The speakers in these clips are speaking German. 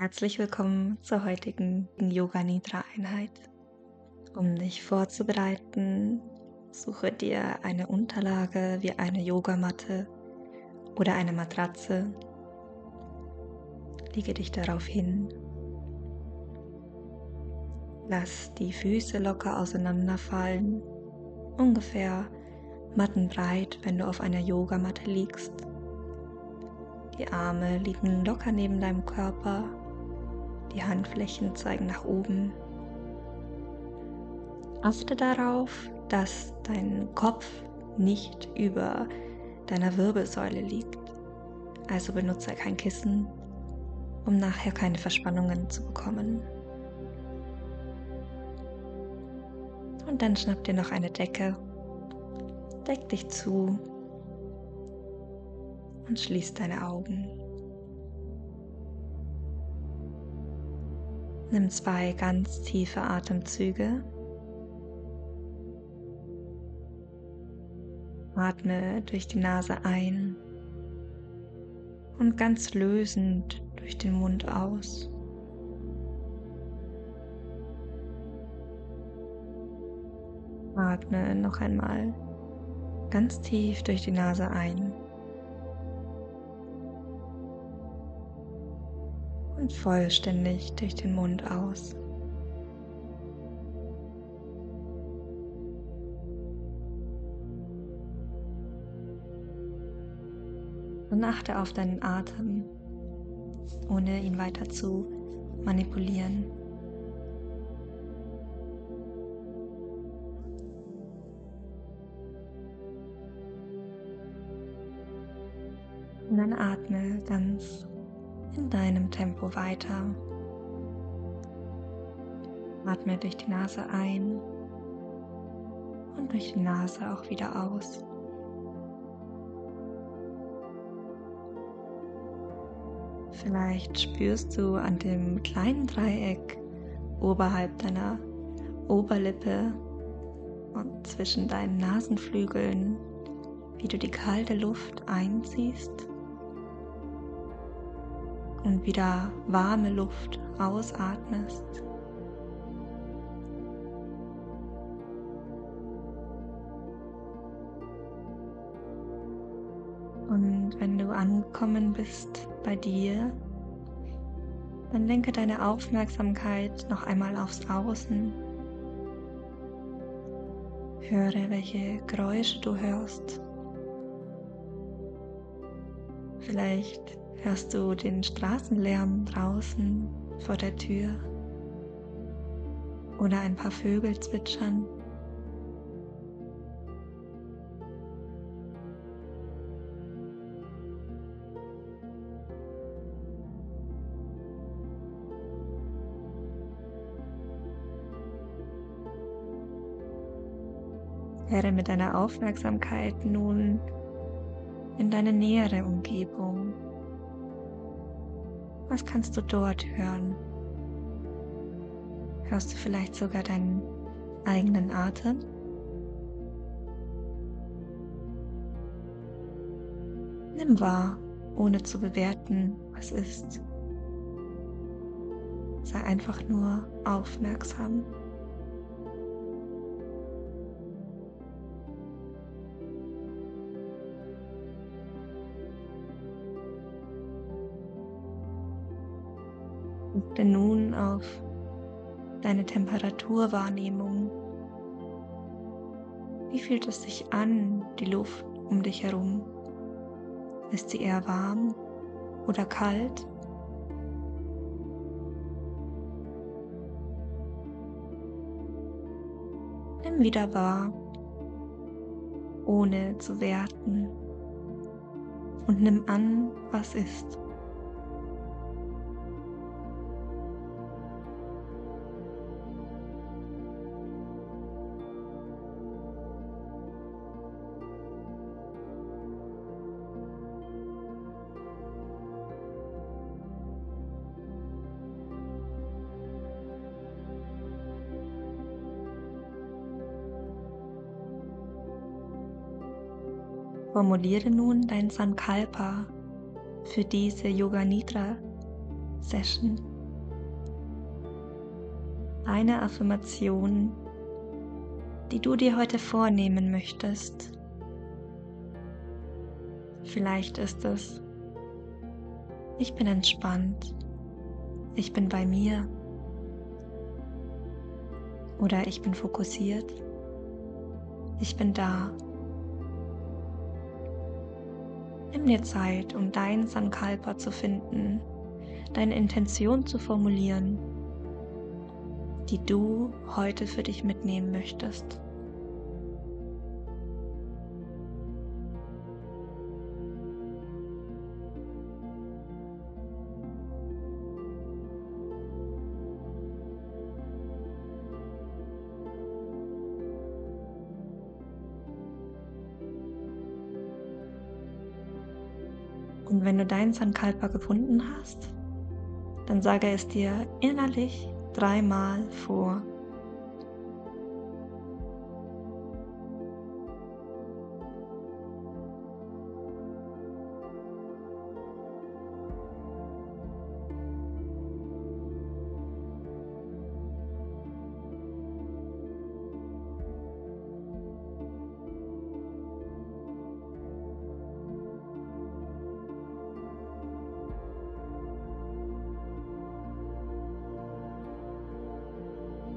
Herzlich willkommen zur heutigen Yoga Nidra Einheit. Um dich vorzubereiten, suche dir eine Unterlage wie eine Yogamatte oder eine Matratze. Lege dich darauf hin. Lass die Füße locker auseinanderfallen, ungefähr mattenbreit, wenn du auf einer Yogamatte liegst. Die Arme liegen locker neben deinem Körper, die Handflächen zeigen nach oben. Achte darauf, dass dein Kopf nicht über deiner Wirbelsäule liegt. Also benutze kein Kissen, um nachher keine Verspannungen zu bekommen. Und dann schnapp dir noch eine Decke, deck dich zu und schließ deine Augen. Nimm zwei ganz tiefe Atemzüge. Atme durch die Nase ein und ganz lösend durch den Mund aus. Atme noch einmal ganz tief durch die Nase ein. Vollständig durch den Mund aus. Und achte auf deinen Atem, ohne ihn weiter zu manipulieren. Und dann atme ganz in deinem Tempo weiter. Atme durch die Nase ein und durch die Nase auch wieder aus. Vielleicht spürst du an dem kleinen Dreieck oberhalb deiner Oberlippe und zwischen deinen Nasenflügeln, wie du die kalte Luft einziehst und wieder warme Luft ausatmest. Und wenn du angekommen bist bei dir, dann lenke deine Aufmerksamkeit noch einmal aufs Außen. Höre, welche Geräusche du hörst. Vielleicht hörst du den Straßenlärm draußen vor der Tür oder ein paar Vögel zwitschern. Kehre mit deiner Aufmerksamkeit nun in deine nähere Umgebung. Was kannst du dort hören? Hörst du vielleicht sogar deinen eigenen Atem? Nimm wahr, ohne zu bewerten, was ist. Sei einfach nur aufmerksam. Achte nun auf deine Temperaturwahrnehmung. Wie fühlt es sich an, die Luft um dich herum? Ist sie eher warm oder kalt? Nimm wieder wahr, ohne zu werten und nimm an, was ist. Formuliere nun dein Sankalpa für diese Yoga Nidra Session. Eine Affirmation, die du dir heute vornehmen möchtest. Vielleicht ist es, ich bin entspannt, ich bin bei mir oder ich bin fokussiert, ich bin da. Nimm dir Zeit, um dein Sankalpa zu finden, deine Intention zu formulieren, die du heute für dich mitnehmen möchtest. Dein Sankalpa gefunden hast, dann sage es dir innerlich dreimal vor.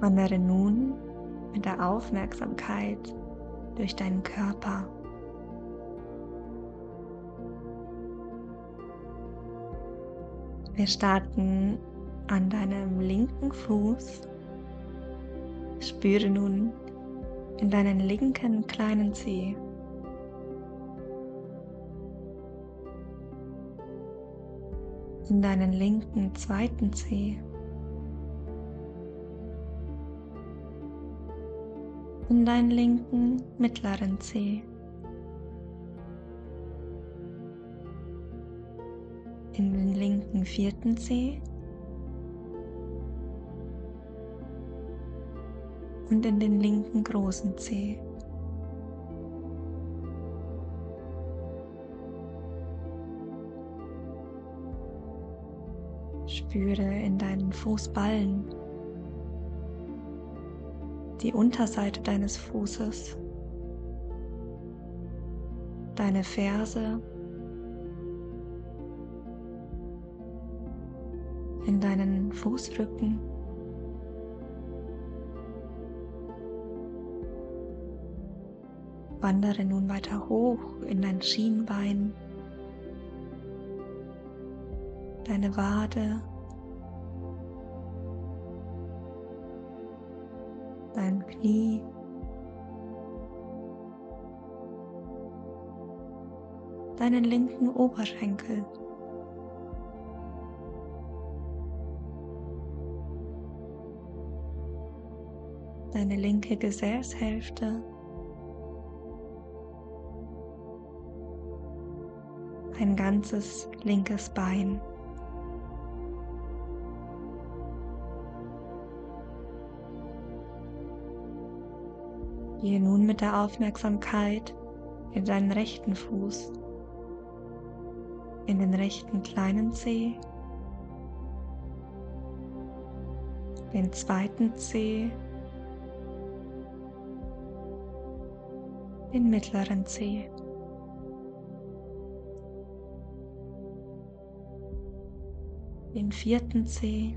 Wandere nun mit der Aufmerksamkeit durch deinen Körper. Wir starten an deinem linken Fuß. Spüre nun in deinen linken kleinen Zeh. In deinen linken zweiten Zeh. In deinen linken mittleren Zeh. In den linken vierten Zeh. Und in den linken großen Zeh. Spüre in deinen Fußballen die Unterseite deines Fußes, deine Ferse, in deinen Fußrücken. Wandere nun weiter hoch in dein Schienbein, deine Wade, Knie. Deinen linken Oberschenkel. Deine linke Gesäßhälfte. Ein ganzes linkes Bein. Gehe nun mit der Aufmerksamkeit in deinen rechten Fuß, in den rechten kleinen Zeh, den zweiten Zeh, den mittleren Zeh. Den vierten Zeh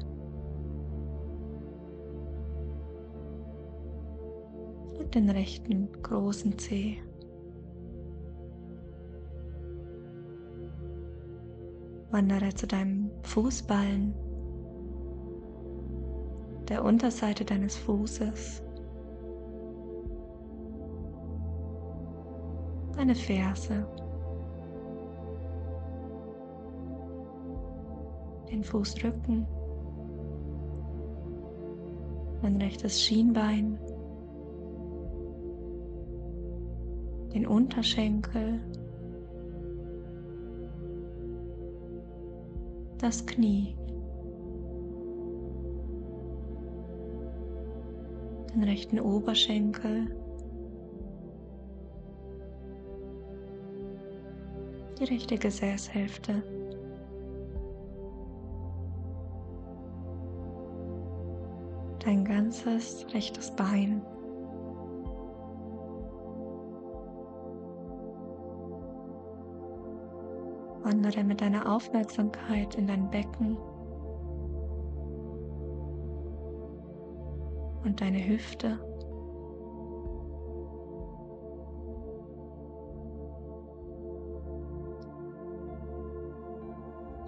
den rechten großen Zeh. Wandere zu deinem Fußballen, der Unterseite deines Fußes, deine Ferse, den Fußrücken, dein rechtes Schienbein, den Unterschenkel, das Knie, den rechten Oberschenkel, die rechte Gesäßhälfte. Dein ganzes rechtes Bein. Wandere mit deiner Aufmerksamkeit in dein Becken und deine Hüfte.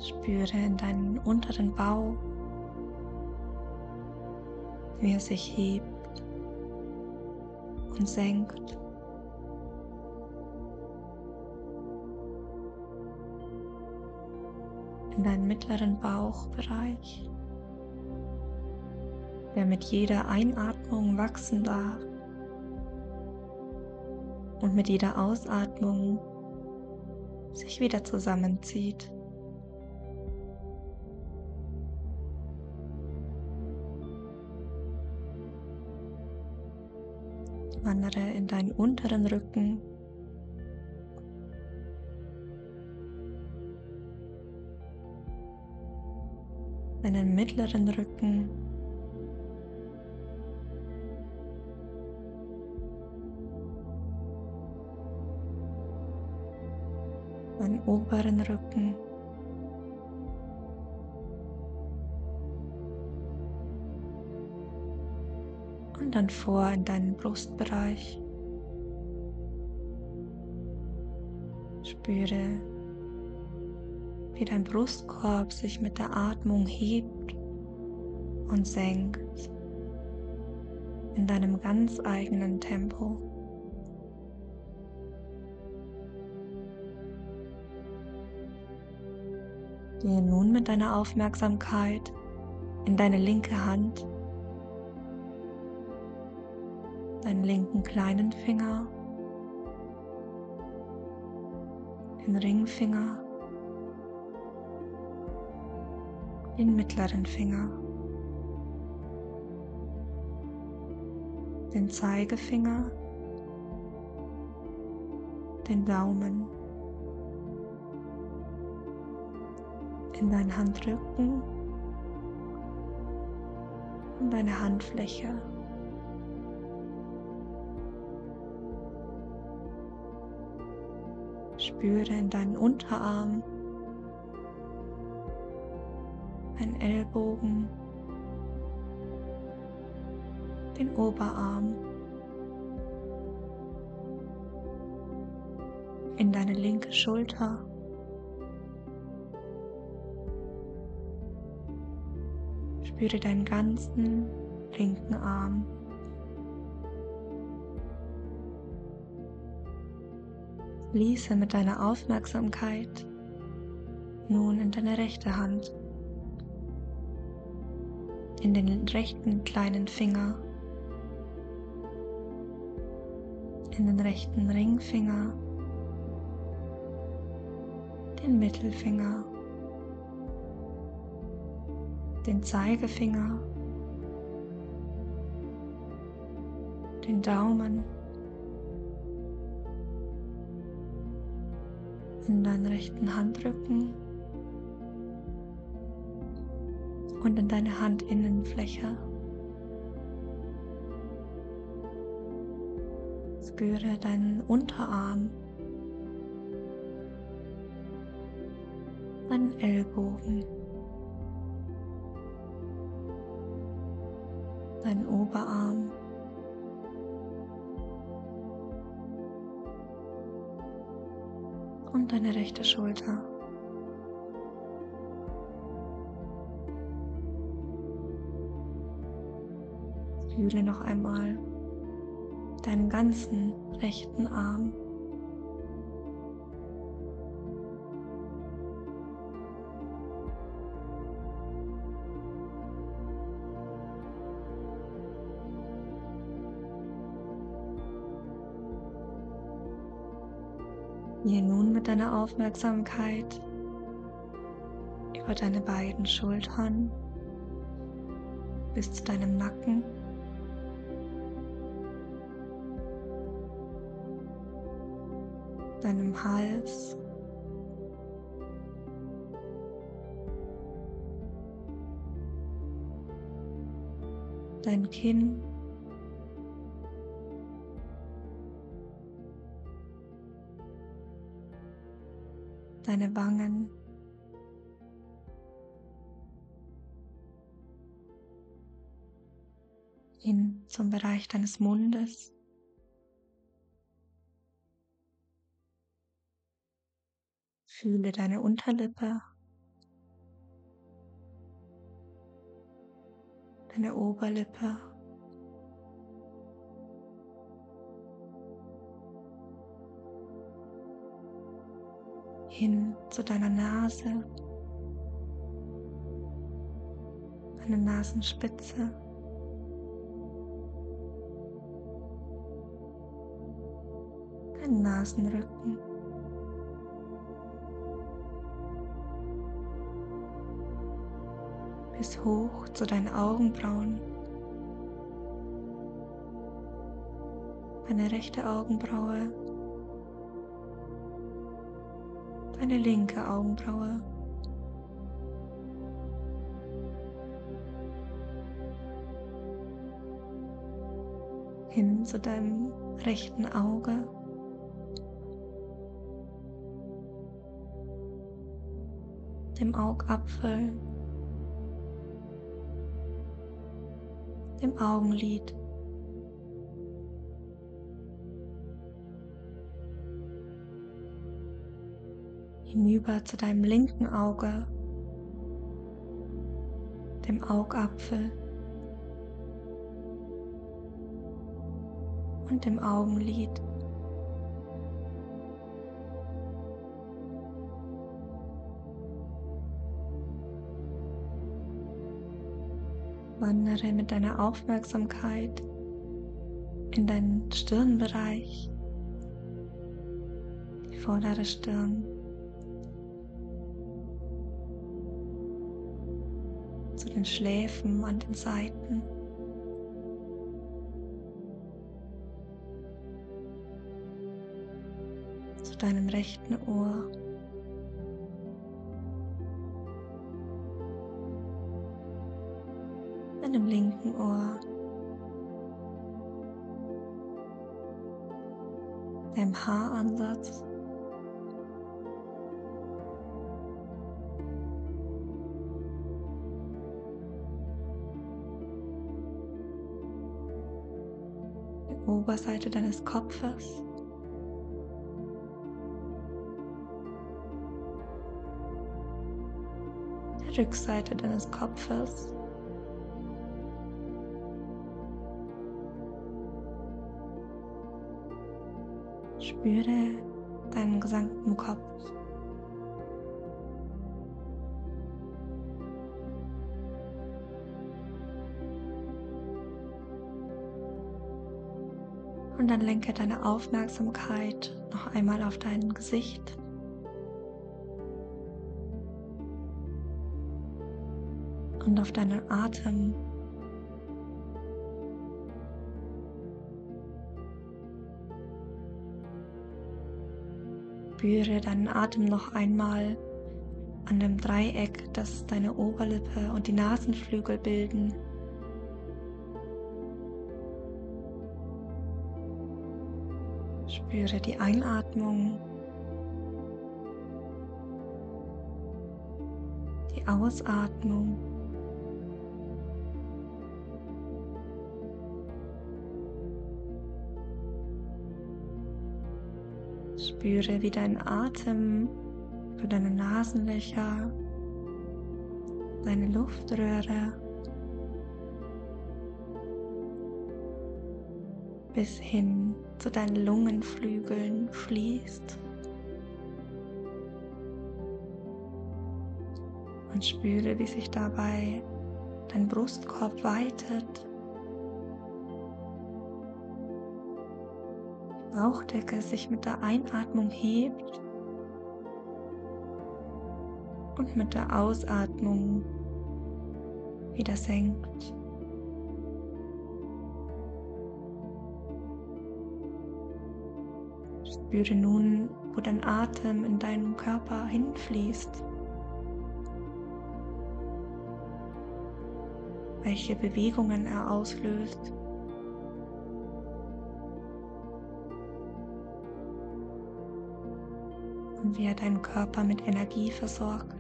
Spüre in deinen unteren Bauch, wie er sich hebt und senkt. Deinen mittleren Bauchbereich, der mit jeder Einatmung wachsen darf und mit jeder Ausatmung sich wieder zusammenzieht. Wandere in deinen unteren Rücken. Deinen mittleren Rücken. Deinen oberen Rücken. und dann vor in deinen Brustbereich. Spüre, wie dein Brustkorb sich mit der Atmung hebt und senkt in deinem ganz eigenen Tempo. Gehe nun mit deiner Aufmerksamkeit in deine linke Hand deinen linken kleinen Finger, den Ringfinger, den mittleren Finger, den Zeigefinger, den Daumen, in deinen Handrücken. Und deine Handfläche. Spüre in deinen Unterarm, deinen Ellbogen, den Oberarm, in deine linke Schulter. Spüre deinen ganzen linken Arm. Fließe mit deiner Aufmerksamkeit nun in deine rechte Hand, in den rechten kleinen Finger, in den rechten Ringfinger, den Mittelfinger, den Zeigefinger, den Daumen, in deinen rechten Handrücken und in deine Handinnenfläche. Spüre deinen Unterarm, deinen Ellbogen, deinen Oberarm. und deine rechte Schulter. Fühle noch einmal deinen ganzen rechten Arm. Gehe nun mit deiner Aufmerksamkeit über deine beiden Schultern bis zu deinem Nacken. Deinem Hals. dein Kinn, deine Wangen. hin zum Bereich deines Mundes. Fühle deine Unterlippe, deine Oberlippe. hin zu deiner Nase, deine Nasenspitze. deinen Nasenrücken. Bis hoch zu deinen Augenbrauen. Deine rechte Augenbraue. Deine linke Augenbraue. hin zu deinem rechten Auge. dem Augapfel, dem Augenlid. Hinüber zu deinem linken Auge, dem Augapfel und dem Augenlid. Wandere mit deiner Aufmerksamkeit in deinen Stirnbereich, die vordere Stirn, zu den Schläfen an den Seiten. zu deinem rechten Ohr. Deinem linken Ohr, deinem Haaransatz. der Oberseite deines Kopfes. der Rückseite deines Kopfes. Spüre deinen gesamten Kopf. Und dann lenke deine Aufmerksamkeit noch einmal auf dein Gesicht. Und auf deinen Atem. Spüre deinen Atem noch einmal an dem Dreieck, das deine Oberlippe und die Nasenflügel bilden. Spüre die Einatmung, die Ausatmung. Spüre, wie dein Atem über deine Nasenlöcher, deine Luftröhre bis hin zu deinen Lungenflügeln fließt. Und spüre, wie sich dabei dein Brustkorb weitet Bauchdecke sich mit der Einatmung hebt und mit der Ausatmung wieder senkt. Spüre nun, wo dein Atem in deinem Körper hinfließt. welche Bewegungen er auslöst. Wie er deinen Körper mit Energie versorgt.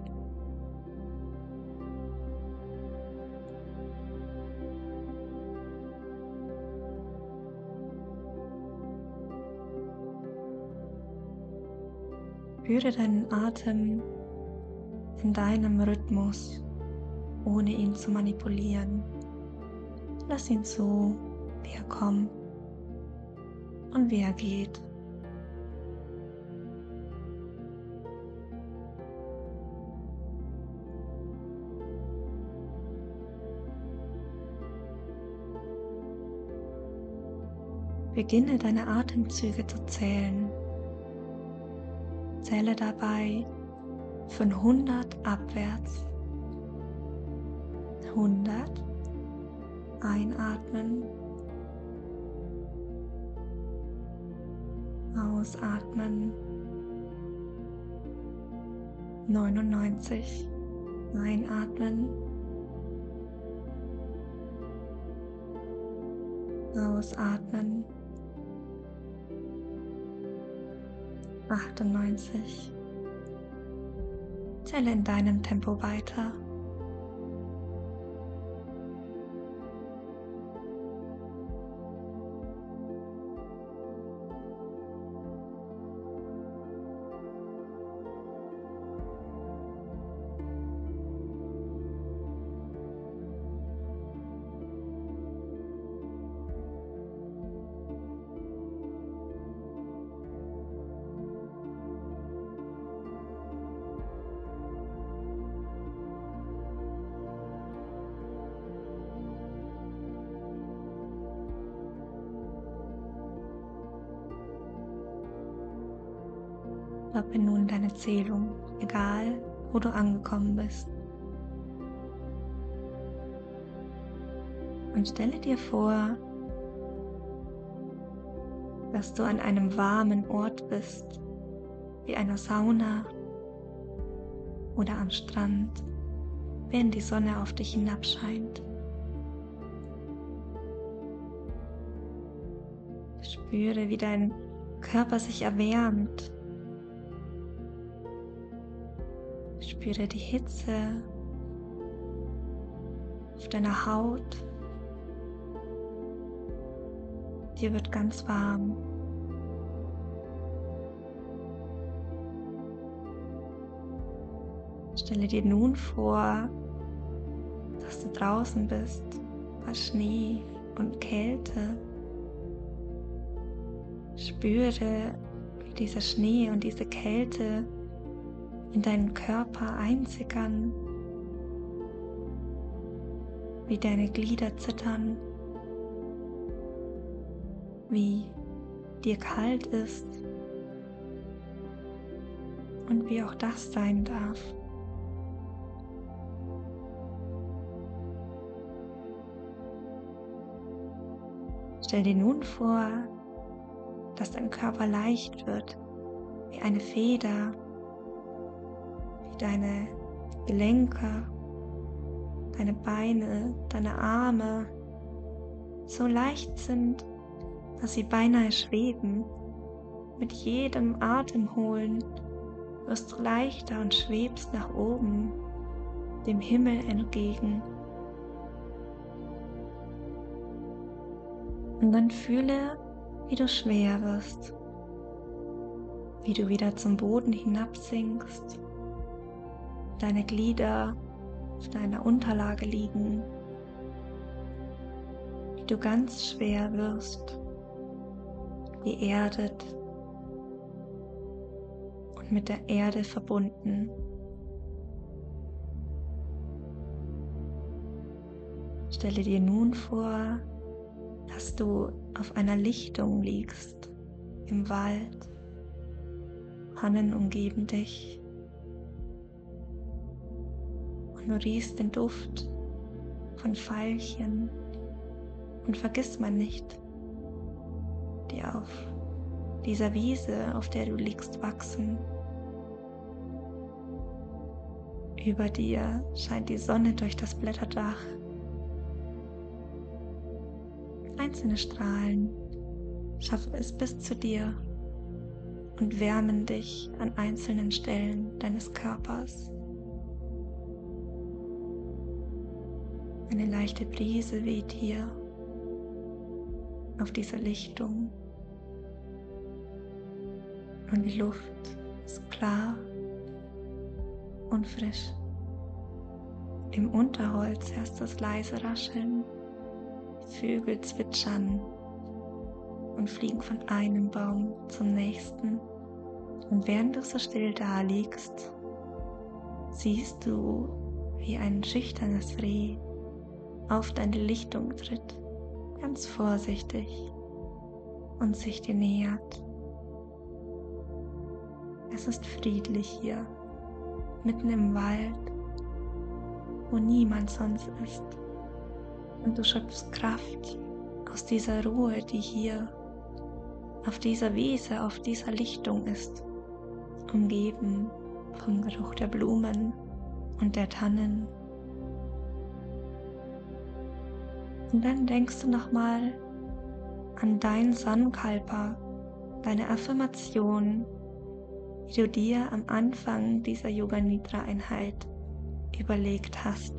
Spüre deinen Atem in deinem Rhythmus, ohne ihn zu manipulieren. Lass ihn so, wie er kommt und wie er geht. Beginne deine Atemzüge zu zählen. Zähle dabei von 100 abwärts. 100 einatmen. Ausatmen. 99 einatmen. Ausatmen. 98. Zähle in deinem Tempo weiter. Nun deine Zählung, egal wo du angekommen bist. Und stelle dir vor, dass du an einem warmen Ort bist, wie einer Sauna oder am Strand, während die Sonne auf dich hinabscheint. Spüre, wie dein Körper sich erwärmt Spüre die Hitze auf deiner Haut. Dir wird ganz warm. Stelle dir nun vor, dass du draußen bist bei Schnee und Kälte. Spüre, wie dieser Schnee und diese Kälte in deinen Körper einsickern, wie deine Glieder zittern, wie dir kalt ist und wie auch das sein darf. Stell dir nun vor, dass dein Körper leicht wird, wie eine Feder deine Gelenke, deine Beine, deine Arme so leicht sind, dass sie beinahe schweben. Mit jedem Atemholen wirst du leichter und schwebst nach oben, dem Himmel entgegen. Und dann fühle, wie du schwer wirst, wie du wieder zum Boden hinabsinkst deine Glieder auf deiner Unterlage liegen, wie du ganz schwer wirst, geerdet und mit der Erde verbunden. Stelle dir nun vor, dass du auf einer Lichtung liegst im Wald. Hannen umgeben dich. Riechst den Duft von Veilchen und vergiss man nicht, die auf dieser Wiese, auf der du liegst, wachsen. Über dir scheint die Sonne durch das Blätterdach Einzelne Strahlen schaffen es bis zu dir und wärmen dich an einzelnen Stellen deines Körpers. Eine leichte Brise weht hier auf dieser Lichtung und die Luft ist klar und frisch. Im Unterholz hörst du das leise Rascheln, Vögel zwitschern und fliegen von einem Baum zum nächsten. Und während du so still da liegst, siehst du, wie ein schüchternes Reh auf deine Lichtung tritt, ganz vorsichtig und sich dir nähert. Es ist friedlich hier, mitten im Wald, wo niemand sonst ist. Und du schöpfst Kraft aus dieser Ruhe, die hier auf dieser Wiese, auf dieser Lichtung ist, umgeben vom Geruch der Blumen und der Tannen. Und dann denkst du nochmal an dein Sonnenkalper, deine Affirmation, die du dir am Anfang dieser Yoga Nidra Einheit überlegt hast.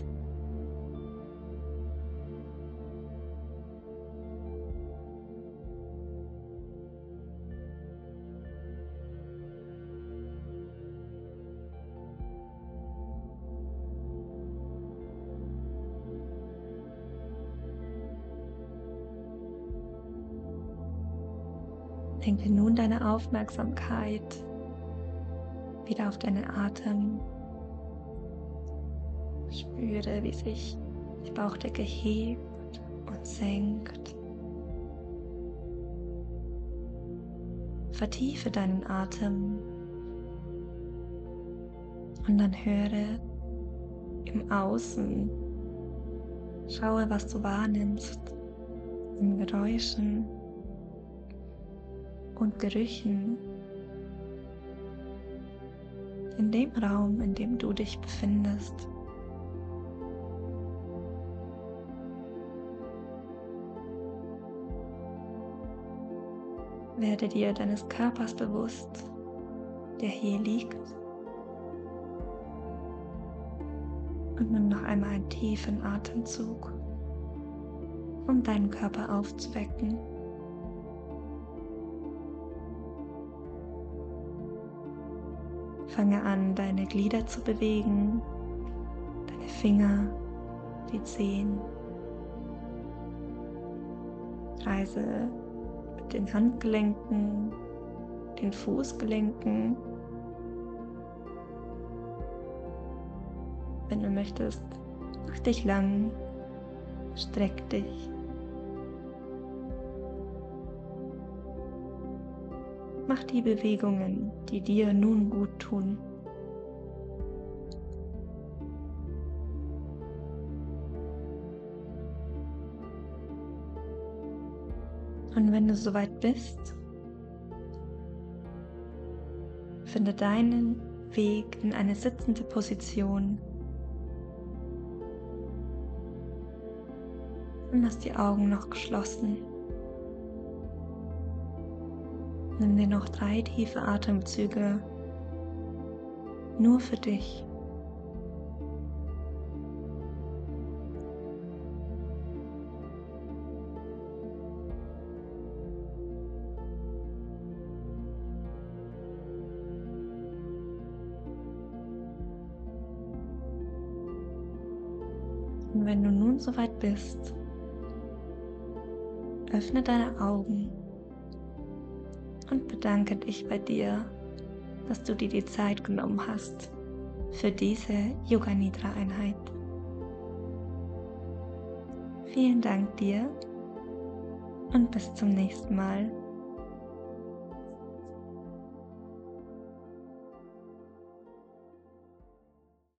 Lenke nun deine Aufmerksamkeit wieder auf deinen Atem. Spüre, wie sich die Bauchdecke hebt und senkt. Vertiefe deinen Atem und dann höre im Außen. Schaue, was du wahrnimmst in Geräuschen und Gerüchen in dem Raum, in dem du dich befindest. Werde dir deines Körpers bewusst, der hier liegt. Und nimm noch einmal einen tiefen Atemzug, um deinen Körper aufzuwecken. Fange an, deine Glieder zu bewegen, deine Finger, die Zehen. Reise mit den Handgelenken, den Fußgelenken. Wenn du möchtest, mach dich lang, streck dich. Mach die Bewegungen, die dir nun gut tun. Und wenn du soweit bist, finde deinen Weg in eine sitzende Position und lass die Augen noch geschlossen. Nimm dir noch drei tiefe Atemzüge nur für dich. Und wenn du nun soweit bist, öffne deine Augen und bedanke dich bei dir, dass du dir die Zeit genommen hast für diese Yoga Nidra Einheit. Vielen Dank dir und bis zum nächsten Mal.